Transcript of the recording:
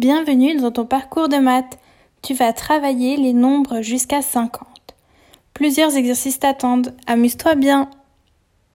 Bienvenue dans ton parcours de maths. Tu vas travailler les nombres jusqu'à 50. Plusieurs exercices t'attendent. Amuse-toi bien.